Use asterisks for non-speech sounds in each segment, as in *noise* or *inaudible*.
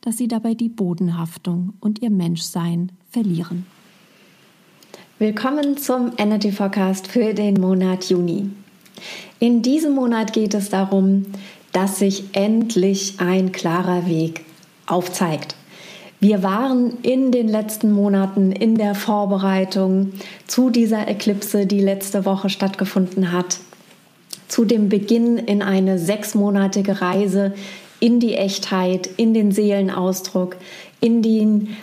dass sie dabei die Bodenhaftung und ihr Menschsein verlieren. Willkommen zum Energy Forecast für den Monat Juni. In diesem Monat geht es darum, dass sich endlich ein klarer Weg aufzeigt. Wir waren in den letzten Monaten in der Vorbereitung zu dieser Eklipse, die letzte Woche stattgefunden hat, zu dem Beginn in eine sechsmonatige Reise in die Echtheit, in den Seelenausdruck, in, den,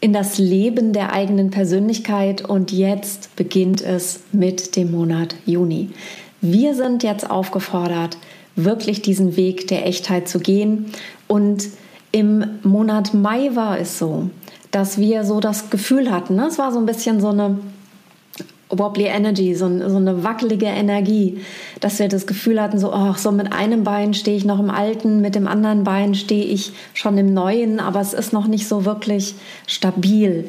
in das Leben der eigenen Persönlichkeit. Und jetzt beginnt es mit dem Monat Juni. Wir sind jetzt aufgefordert, wirklich diesen Weg der Echtheit zu gehen. Und im Monat Mai war es so, dass wir so das Gefühl hatten, ne? es war so ein bisschen so eine wobbly Energy, so, so, eine wackelige Energie, dass wir das Gefühl hatten, so, oh, so mit einem Bein stehe ich noch im Alten, mit dem anderen Bein stehe ich schon im Neuen, aber es ist noch nicht so wirklich stabil.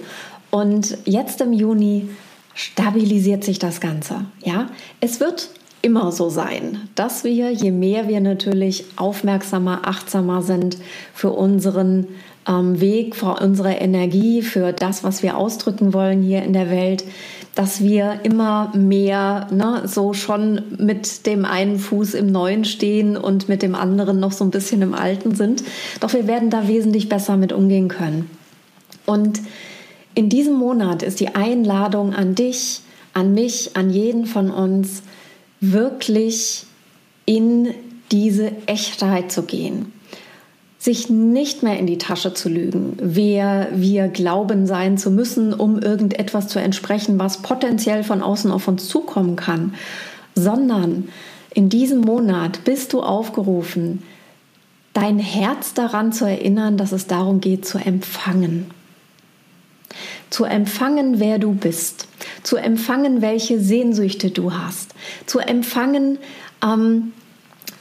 Und jetzt im Juni stabilisiert sich das Ganze. Ja, es wird immer so sein, dass wir, je mehr wir natürlich aufmerksamer, achtsamer sind für unseren ähm, Weg, für unsere Energie, für das, was wir ausdrücken wollen hier in der Welt, dass wir immer mehr ne, so schon mit dem einen Fuß im Neuen stehen und mit dem anderen noch so ein bisschen im Alten sind. Doch wir werden da wesentlich besser mit umgehen können. Und in diesem Monat ist die Einladung an dich, an mich, an jeden von uns, wirklich in diese Echtheit zu gehen sich nicht mehr in die Tasche zu lügen, wer wir glauben sein zu müssen, um irgendetwas zu entsprechen, was potenziell von außen auf uns zukommen kann, sondern in diesem Monat bist du aufgerufen, dein Herz daran zu erinnern, dass es darum geht, zu empfangen. Zu empfangen, wer du bist, zu empfangen, welche Sehnsüchte du hast, zu empfangen, ähm,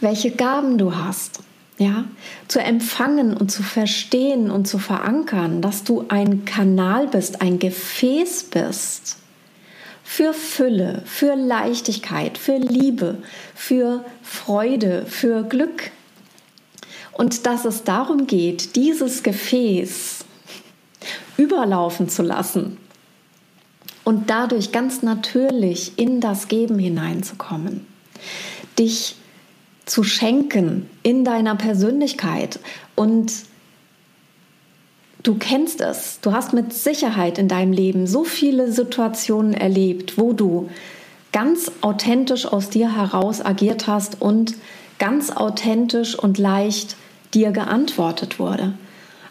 welche Gaben du hast ja, zu empfangen und zu verstehen und zu verankern, dass du ein Kanal bist, ein Gefäß bist für Fülle, für Leichtigkeit, für Liebe, für Freude, für Glück. Und dass es darum geht, dieses Gefäß überlaufen zu lassen und dadurch ganz natürlich in das Geben hineinzukommen, dich zu schenken in deiner Persönlichkeit. Und du kennst es. Du hast mit Sicherheit in deinem Leben so viele Situationen erlebt, wo du ganz authentisch aus dir heraus agiert hast und ganz authentisch und leicht dir geantwortet wurde.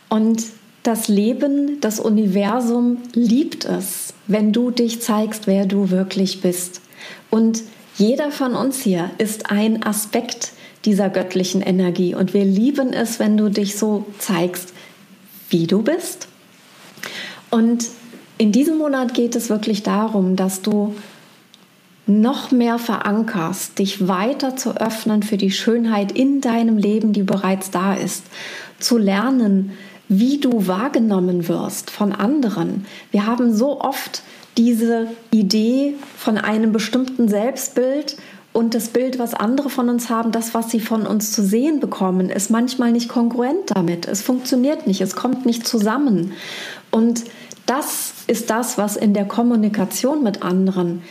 Und das Leben, das Universum liebt es, wenn du dich zeigst, wer du wirklich bist. Und jeder von uns hier ist ein Aspekt dieser göttlichen Energie und wir lieben es, wenn du dich so zeigst, wie du bist. Und in diesem Monat geht es wirklich darum, dass du noch mehr verankerst, dich weiter zu öffnen für die Schönheit in deinem Leben, die bereits da ist, zu lernen, wie du wahrgenommen wirst von anderen. Wir haben so oft diese Idee von einem bestimmten Selbstbild und das Bild, was andere von uns haben, das, was sie von uns zu sehen bekommen, ist manchmal nicht kongruent damit. Es funktioniert nicht, es kommt nicht zusammen. Und das ist das, was in der Kommunikation mit anderen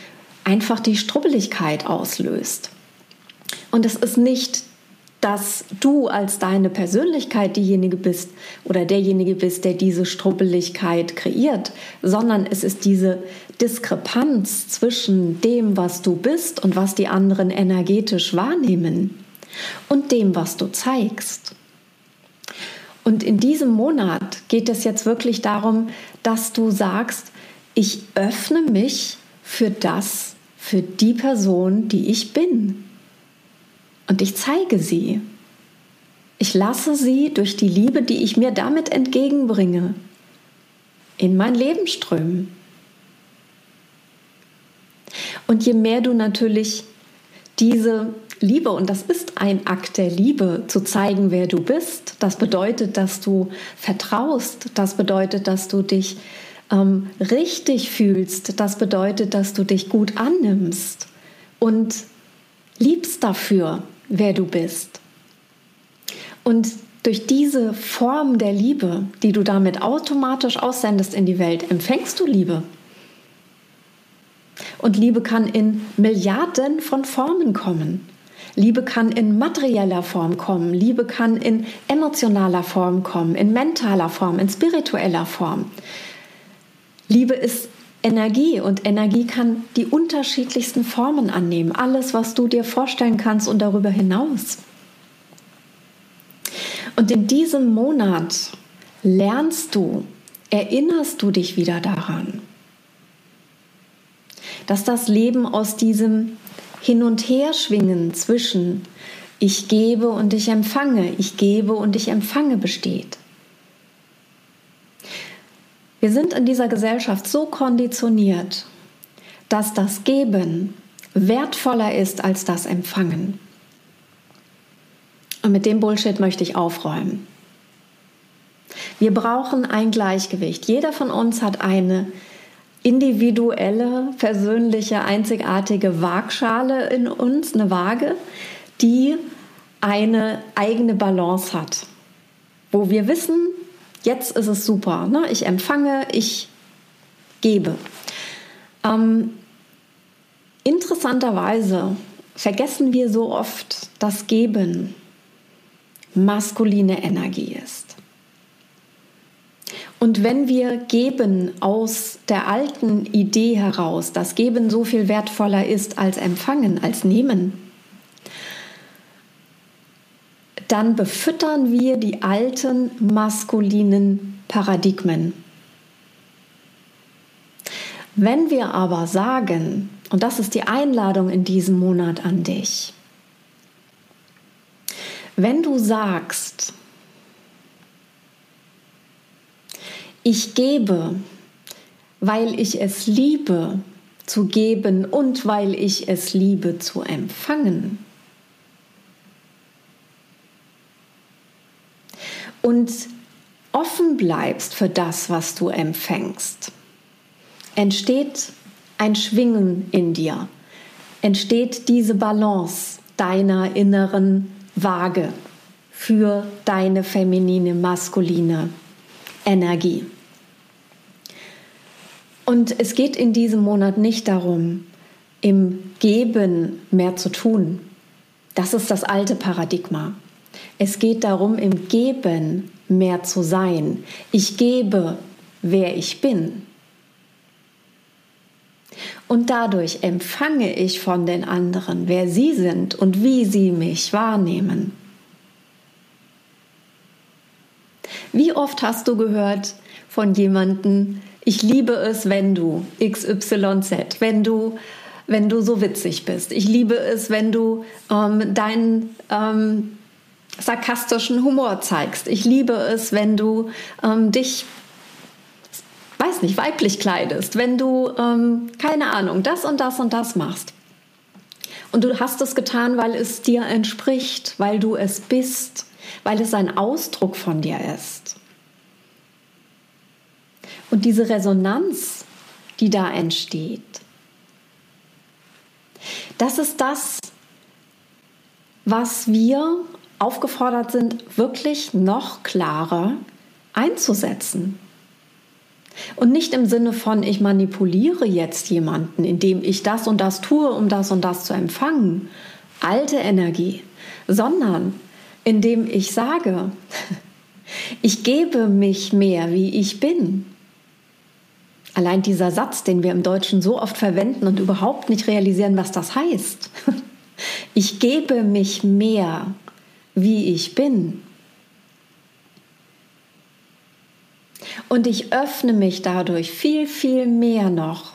einfach die Strubbeligkeit auslöst. Und es ist nicht dass du als deine Persönlichkeit diejenige bist oder derjenige bist, der diese Strubbeligkeit kreiert, sondern es ist diese Diskrepanz zwischen dem, was du bist und was die anderen energetisch wahrnehmen und dem, was du zeigst. Und in diesem Monat geht es jetzt wirklich darum, dass du sagst, ich öffne mich für das, für die Person, die ich bin und ich zeige sie. Ich lasse sie durch die Liebe, die ich mir damit entgegenbringe, in mein Leben strömen. Und je mehr du natürlich diese Liebe, und das ist ein Akt der Liebe, zu zeigen, wer du bist, das bedeutet, dass du vertraust, das bedeutet, dass du dich ähm, richtig fühlst, das bedeutet, dass du dich gut annimmst und liebst dafür, wer du bist. Und durch diese Form der Liebe, die du damit automatisch aussendest in die Welt, empfängst du Liebe. Und Liebe kann in Milliarden von Formen kommen. Liebe kann in materieller Form kommen, Liebe kann in emotionaler Form kommen, in mentaler Form, in spiritueller Form. Liebe ist Energie und Energie kann die unterschiedlichsten Formen annehmen. Alles, was du dir vorstellen kannst und darüber hinaus. Und in diesem Monat lernst du, erinnerst du dich wieder daran, dass das Leben aus diesem Hin- und Herschwingen zwischen ich gebe und ich empfange, ich gebe und ich empfange besteht. Wir sind in dieser Gesellschaft so konditioniert, dass das Geben wertvoller ist als das Empfangen. Und mit dem Bullshit möchte ich aufräumen. Wir brauchen ein Gleichgewicht. Jeder von uns hat eine individuelle, persönliche, einzigartige Waagschale in uns, eine Waage, die eine eigene Balance hat. Wo wir wissen, Jetzt ist es super. Ne? Ich empfange, ich gebe. Ähm, interessanterweise vergessen wir so oft, dass Geben maskuline Energie ist. Und wenn wir geben aus der alten Idee heraus, dass Geben so viel wertvoller ist als Empfangen, als Nehmen, dann befüttern wir die alten maskulinen Paradigmen. Wenn wir aber sagen, und das ist die Einladung in diesem Monat an dich, wenn du sagst, ich gebe, weil ich es liebe zu geben und weil ich es liebe zu empfangen, und offen bleibst für das, was du empfängst, entsteht ein Schwingen in dir, entsteht diese Balance deiner inneren Waage für deine feminine, maskuline Energie. Und es geht in diesem Monat nicht darum, im Geben mehr zu tun. Das ist das alte Paradigma. Es geht darum, im Geben mehr zu sein. Ich gebe, wer ich bin. Und dadurch empfange ich von den anderen, wer sie sind und wie sie mich wahrnehmen. Wie oft hast du gehört von jemandem, ich liebe es, wenn du XYZ, wenn du, wenn du so witzig bist. Ich liebe es, wenn du ähm, dein ähm, sarkastischen Humor zeigst. Ich liebe es, wenn du ähm, dich, weiß nicht, weiblich kleidest, wenn du, ähm, keine Ahnung, das und das und das machst. Und du hast es getan, weil es dir entspricht, weil du es bist, weil es ein Ausdruck von dir ist. Und diese Resonanz, die da entsteht, das ist das, was wir aufgefordert sind, wirklich noch klarer einzusetzen. Und nicht im Sinne von, ich manipuliere jetzt jemanden, indem ich das und das tue, um das und das zu empfangen. Alte Energie. Sondern indem ich sage, *laughs* ich gebe mich mehr, wie ich bin. Allein dieser Satz, den wir im Deutschen so oft verwenden und überhaupt nicht realisieren, was das heißt. *laughs* Ich gebe mich mehr, wie ich bin. Und ich öffne mich dadurch viel, viel mehr noch.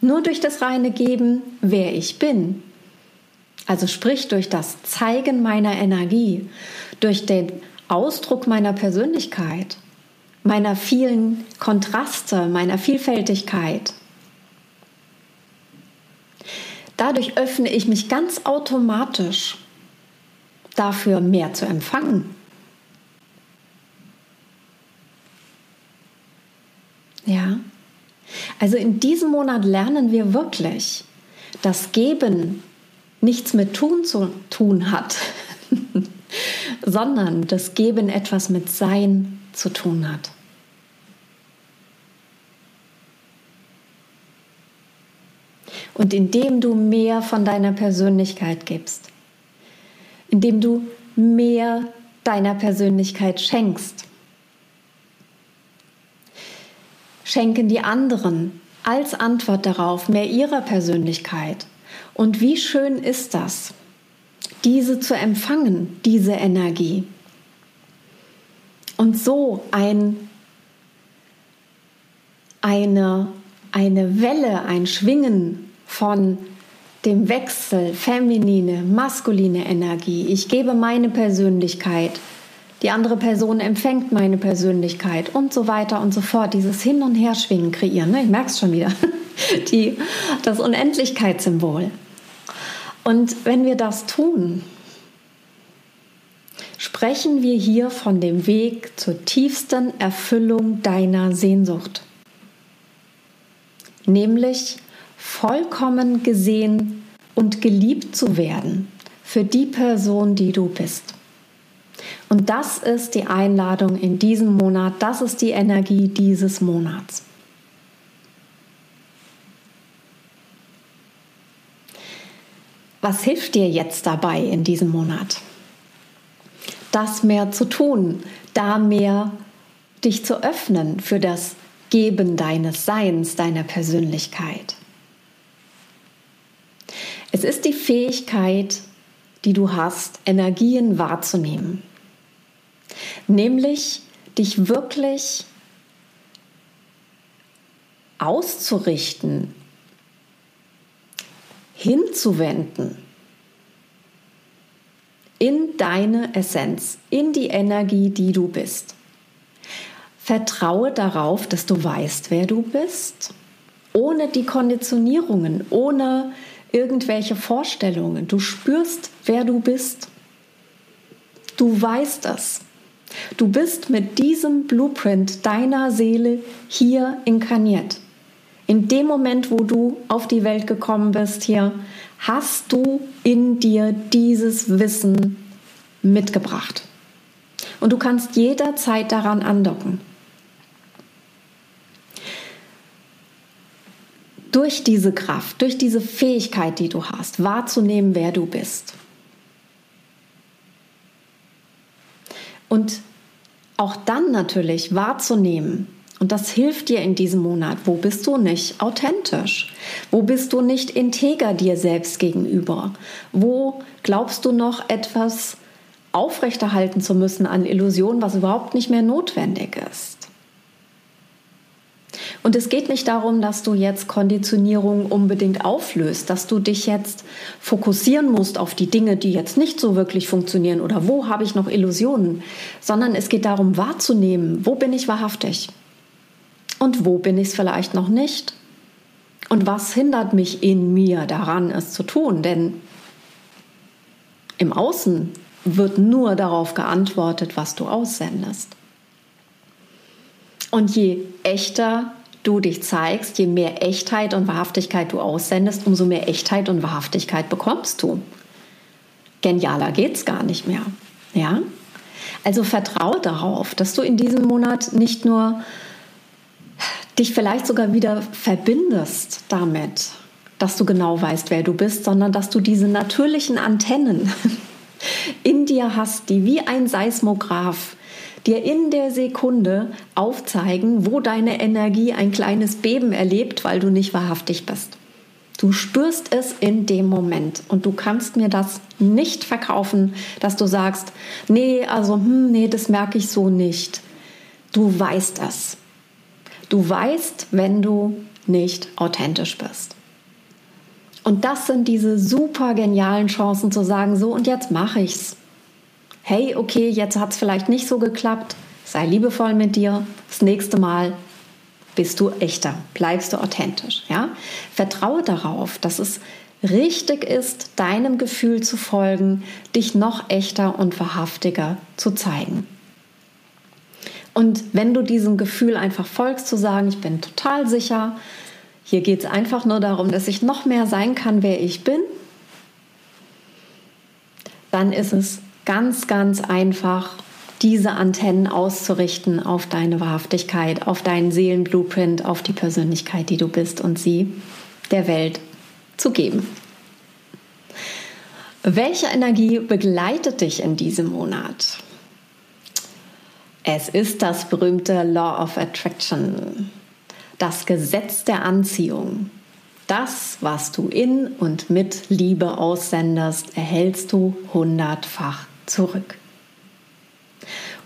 Nur durch das reine Geben, wer ich bin. Also sprich durch das Zeigen meiner Energie, durch den Ausdruck meiner Persönlichkeit, meiner vielen Kontraste, meiner Vielfältigkeit. Dadurch öffne ich mich ganz automatisch dafür, mehr zu empfangen. Ja. Also in diesem Monat lernen wir wirklich, dass Geben nichts mit Tun zu tun hat, *laughs* sondern das Geben etwas mit Sein zu tun hat. Und indem du mehr von deiner Persönlichkeit gibst, indem du mehr deiner Persönlichkeit schenkst, schenken die anderen als Antwort darauf mehr ihrer Persönlichkeit. Und wie schön ist das, diese zu empfangen, diese Energie. Und so ein, eine, eine Welle, ein Schwingen von dem Wechsel feminine, maskuline Energie. Ich gebe meine Persönlichkeit die andere Person empfängt meine Persönlichkeit und so weiter und so fort. Dieses Hin- und Herschwingen kreieren, ne? ich merke es schon wieder, *laughs* Die, das Unendlichkeitssymbol. Und wenn wir das tun, sprechen wir hier von dem Weg zur tiefsten Erfüllung deiner Sehnsucht, nämlich vollkommen gesehen und geliebt zu werden für die Person, die du bist. Und das ist die Einladung in diesem Monat, das ist die Energie dieses Monats. Was hilft dir jetzt dabei in diesem Monat? Das mehr zu tun, da mehr dich zu öffnen für das Geben deines Seins, deiner Persönlichkeit. Es ist die Fähigkeit, die du hast, Energien wahrzunehmen nämlich dich wirklich auszurichten, hinzuwenden in deine Essenz, in die Energie, die du bist. Vertraue darauf, dass du weißt, wer du bist, ohne die Konditionierungen, ohne irgendwelche Vorstellungen. Du spürst, wer du bist. Du weißt es. Du bist mit diesem Blueprint deiner Seele hier inkarniert. In dem Moment, wo du auf die Welt gekommen bist hier, hast du in dir dieses Wissen mitgebracht. Und du kannst jederzeit daran andocken. Durch diese Kraft, durch diese Fähigkeit, die du hast, wahrzunehmen, wer du bist. Und auch dann natürlich wahrzunehmen, und das hilft dir in diesem Monat, wo bist du nicht authentisch? Wo bist du nicht integer dir selbst gegenüber? Wo glaubst du noch etwas aufrechterhalten zu müssen an Illusionen, was überhaupt nicht mehr notwendig ist? Und es geht nicht darum, dass du jetzt Konditionierung unbedingt auflöst, dass du dich jetzt fokussieren musst auf die Dinge, die jetzt nicht so wirklich funktionieren oder wo habe ich noch Illusionen, sondern es geht darum wahrzunehmen, wo bin ich wahrhaftig und wo bin ich es vielleicht noch nicht und was hindert mich in mir daran, es zu tun, denn im Außen wird nur darauf geantwortet, was du aussendest. Und je echter du dich zeigst, je mehr Echtheit und Wahrhaftigkeit du aussendest, umso mehr Echtheit und Wahrhaftigkeit bekommst du. Genialer geht's gar nicht mehr. Ja? Also vertraue darauf, dass du in diesem Monat nicht nur dich vielleicht sogar wieder verbindest damit, dass du genau weißt, wer du bist, sondern dass du diese natürlichen Antennen *laughs* in dir hast, die wie ein Seismograph dir in der Sekunde aufzeigen, wo deine Energie ein kleines Beben erlebt, weil du nicht wahrhaftig bist. Du spürst es in dem Moment und du kannst mir das nicht verkaufen, dass du sagst, nee, also, hm, nee, das merke ich so nicht. Du weißt es. Du weißt, wenn du nicht authentisch bist. Und das sind diese super genialen Chancen zu sagen, so und jetzt mache ich's. Hey, okay, jetzt hat es vielleicht nicht so geklappt. Sei liebevoll mit dir. Das nächste Mal bist du echter, bleibst du authentisch, ja? Vertraue darauf, dass es richtig ist, deinem Gefühl zu folgen, dich noch echter und wahrhaftiger zu zeigen. Und wenn du diesem Gefühl einfach folgst, zu sagen, ich bin total sicher, hier geht es einfach nur darum, dass ich noch mehr sein kann, wer ich bin, dann ist es ganz, ganz einfach, diese Antennen auszurichten auf deine Wahrhaftigkeit, auf deinen Seelenblueprint, auf die Persönlichkeit, die du bist und sie der Welt zu geben. Welche Energie begleitet dich in diesem Monat? Es ist das berühmte Law of Attraction, das Gesetz der Anziehung. Das, was du in und mit Liebe aussendest, erhältst du hundertfach zurück.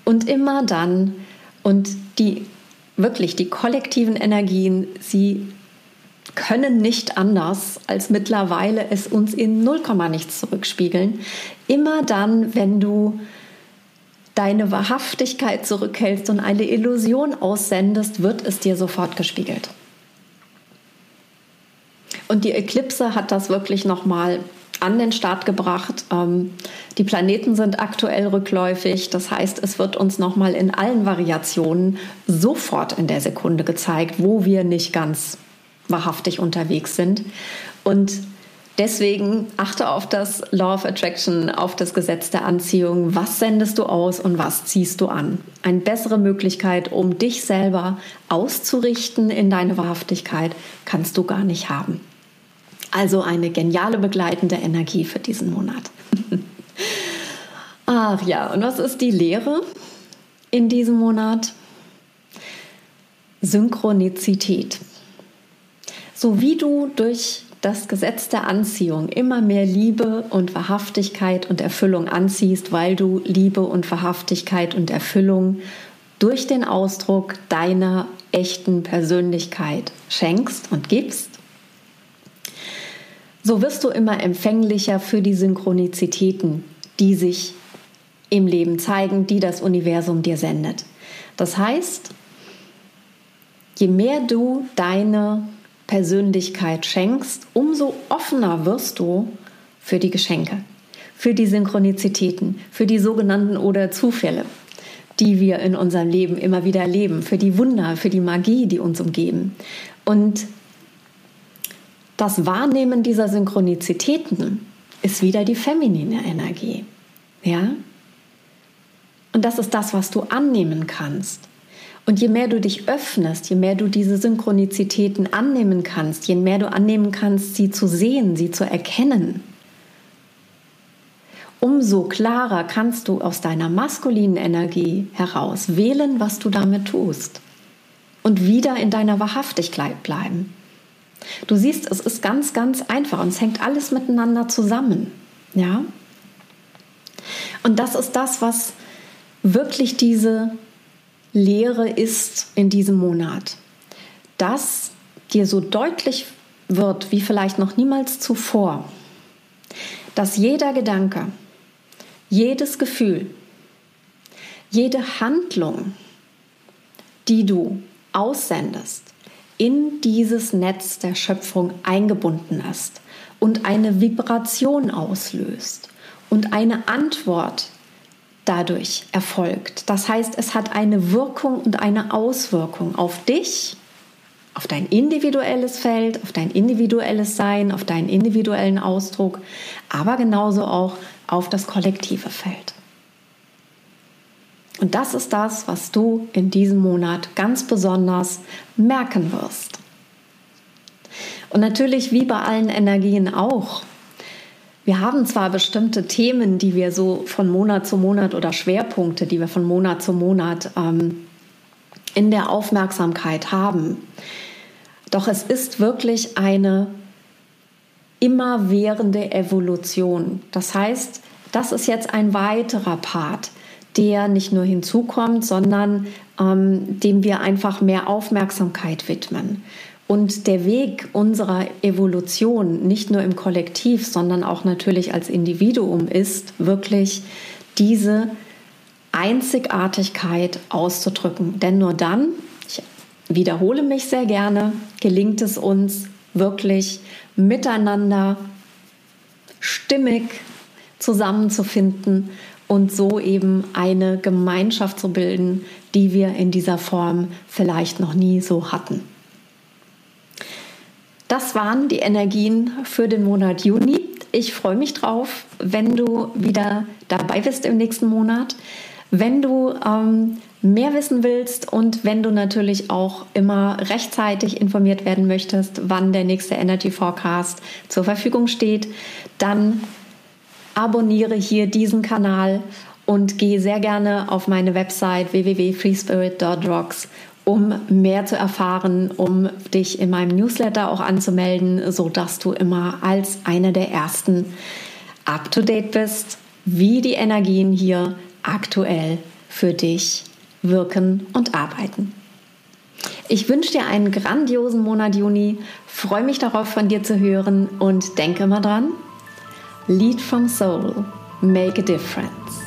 Und immer dann, und die wirklich die kollektiven Energien, sie können nicht anders, als mittlerweile es uns in 0, nichts zurückspiegeln. Immer dann, wenn du deine Wahrhaftigkeit zurückhältst und eine Illusion aussendest, wird es dir sofort gespiegelt. Und die Eklipse hat das wirklich nochmal an den Start gebracht. Ähm, die Planeten sind aktuell rückläufig. Das heißt, es wird uns nochmal in allen Variationen sofort in der Sekunde gezeigt, wo wir nicht ganz wahrhaftig unterwegs sind. Und Deswegen achte auf das Law of Attraction, auf das Gesetz der Anziehung. Was sendest du aus und was ziehst du an? Eine bessere Möglichkeit, um dich selber auszurichten in deine Wahrhaftigkeit, kannst du gar nicht haben. Also eine geniale begleitende Energie für diesen Monat. *laughs* Ach ja, und was ist die Lehre in diesem Monat? Synchronizität. So wie du durch das Gesetz der Anziehung immer mehr Liebe und Wahrhaftigkeit und Erfüllung anziehst, weil du Liebe und Wahrhaftigkeit und Erfüllung durch den Ausdruck deiner echten Persönlichkeit schenkst und gibst, so wirst du immer empfänglicher für die Synchronizitäten, die sich im Leben zeigen, die das Universum dir sendet. Das heißt, je mehr du deine Persönlichkeit schenkst, umso offener wirst du für die Geschenke, für die Synchronizitäten, für die sogenannten oder Zufälle, die wir in unserem Leben immer wieder erleben, für die Wunder, für die Magie, die uns umgeben. Und das Wahrnehmen dieser Synchronizitäten ist wieder die feminine Energie. Ja? Und das ist das, was du annehmen kannst. Und je mehr du dich öffnest, je mehr du diese Synchronizitäten annehmen kannst, je mehr du annehmen kannst, sie zu sehen, sie zu erkennen, umso klarer kannst du aus deiner maskulinen Energie heraus wählen, was du damit tust und wieder in deiner Wahrhaftigkeit bleiben. Du siehst, es ist ganz, ganz einfach und es hängt alles miteinander zusammen. Ja? Und das ist das, was wirklich diese Lehre ist in diesem Monat, dass dir so deutlich wird wie vielleicht noch niemals zuvor, dass jeder Gedanke, jedes Gefühl, jede Handlung, die du aussendest, in dieses Netz der Schöpfung eingebunden ist und eine Vibration auslöst und eine Antwort dadurch erfolgt. Das heißt, es hat eine Wirkung und eine Auswirkung auf dich, auf dein individuelles Feld, auf dein individuelles Sein, auf deinen individuellen Ausdruck, aber genauso auch auf das kollektive Feld. Und das ist das, was du in diesem Monat ganz besonders merken wirst. Und natürlich wie bei allen Energien auch. Wir haben zwar bestimmte Themen, die wir so von Monat zu Monat oder Schwerpunkte, die wir von Monat zu Monat ähm, in der Aufmerksamkeit haben. Doch es ist wirklich eine immerwährende Evolution. Das heißt, das ist jetzt ein weiterer Part, der nicht nur hinzukommt, sondern ähm, dem wir einfach mehr Aufmerksamkeit widmen. Und der Weg unserer Evolution, nicht nur im Kollektiv, sondern auch natürlich als Individuum, ist wirklich diese Einzigartigkeit auszudrücken. Denn nur dann, ich wiederhole mich sehr gerne, gelingt es uns wirklich miteinander stimmig zusammenzufinden und so eben eine Gemeinschaft zu bilden, die wir in dieser Form vielleicht noch nie so hatten. Das waren die Energien für den Monat Juni. Ich freue mich drauf, wenn du wieder dabei bist im nächsten Monat. Wenn du ähm, mehr wissen willst und wenn du natürlich auch immer rechtzeitig informiert werden möchtest, wann der nächste Energy Forecast zur Verfügung steht, dann abonniere hier diesen Kanal und gehe sehr gerne auf meine Website www.freespirit.rocks um mehr zu erfahren, um dich in meinem Newsletter auch anzumelden, so dass du immer als einer der ersten up to date bist, wie die Energien hier aktuell für dich wirken und arbeiten. Ich wünsche dir einen grandiosen Monat Juni, freue mich darauf von dir zu hören und denke mal dran, Lead from Soul, make a difference.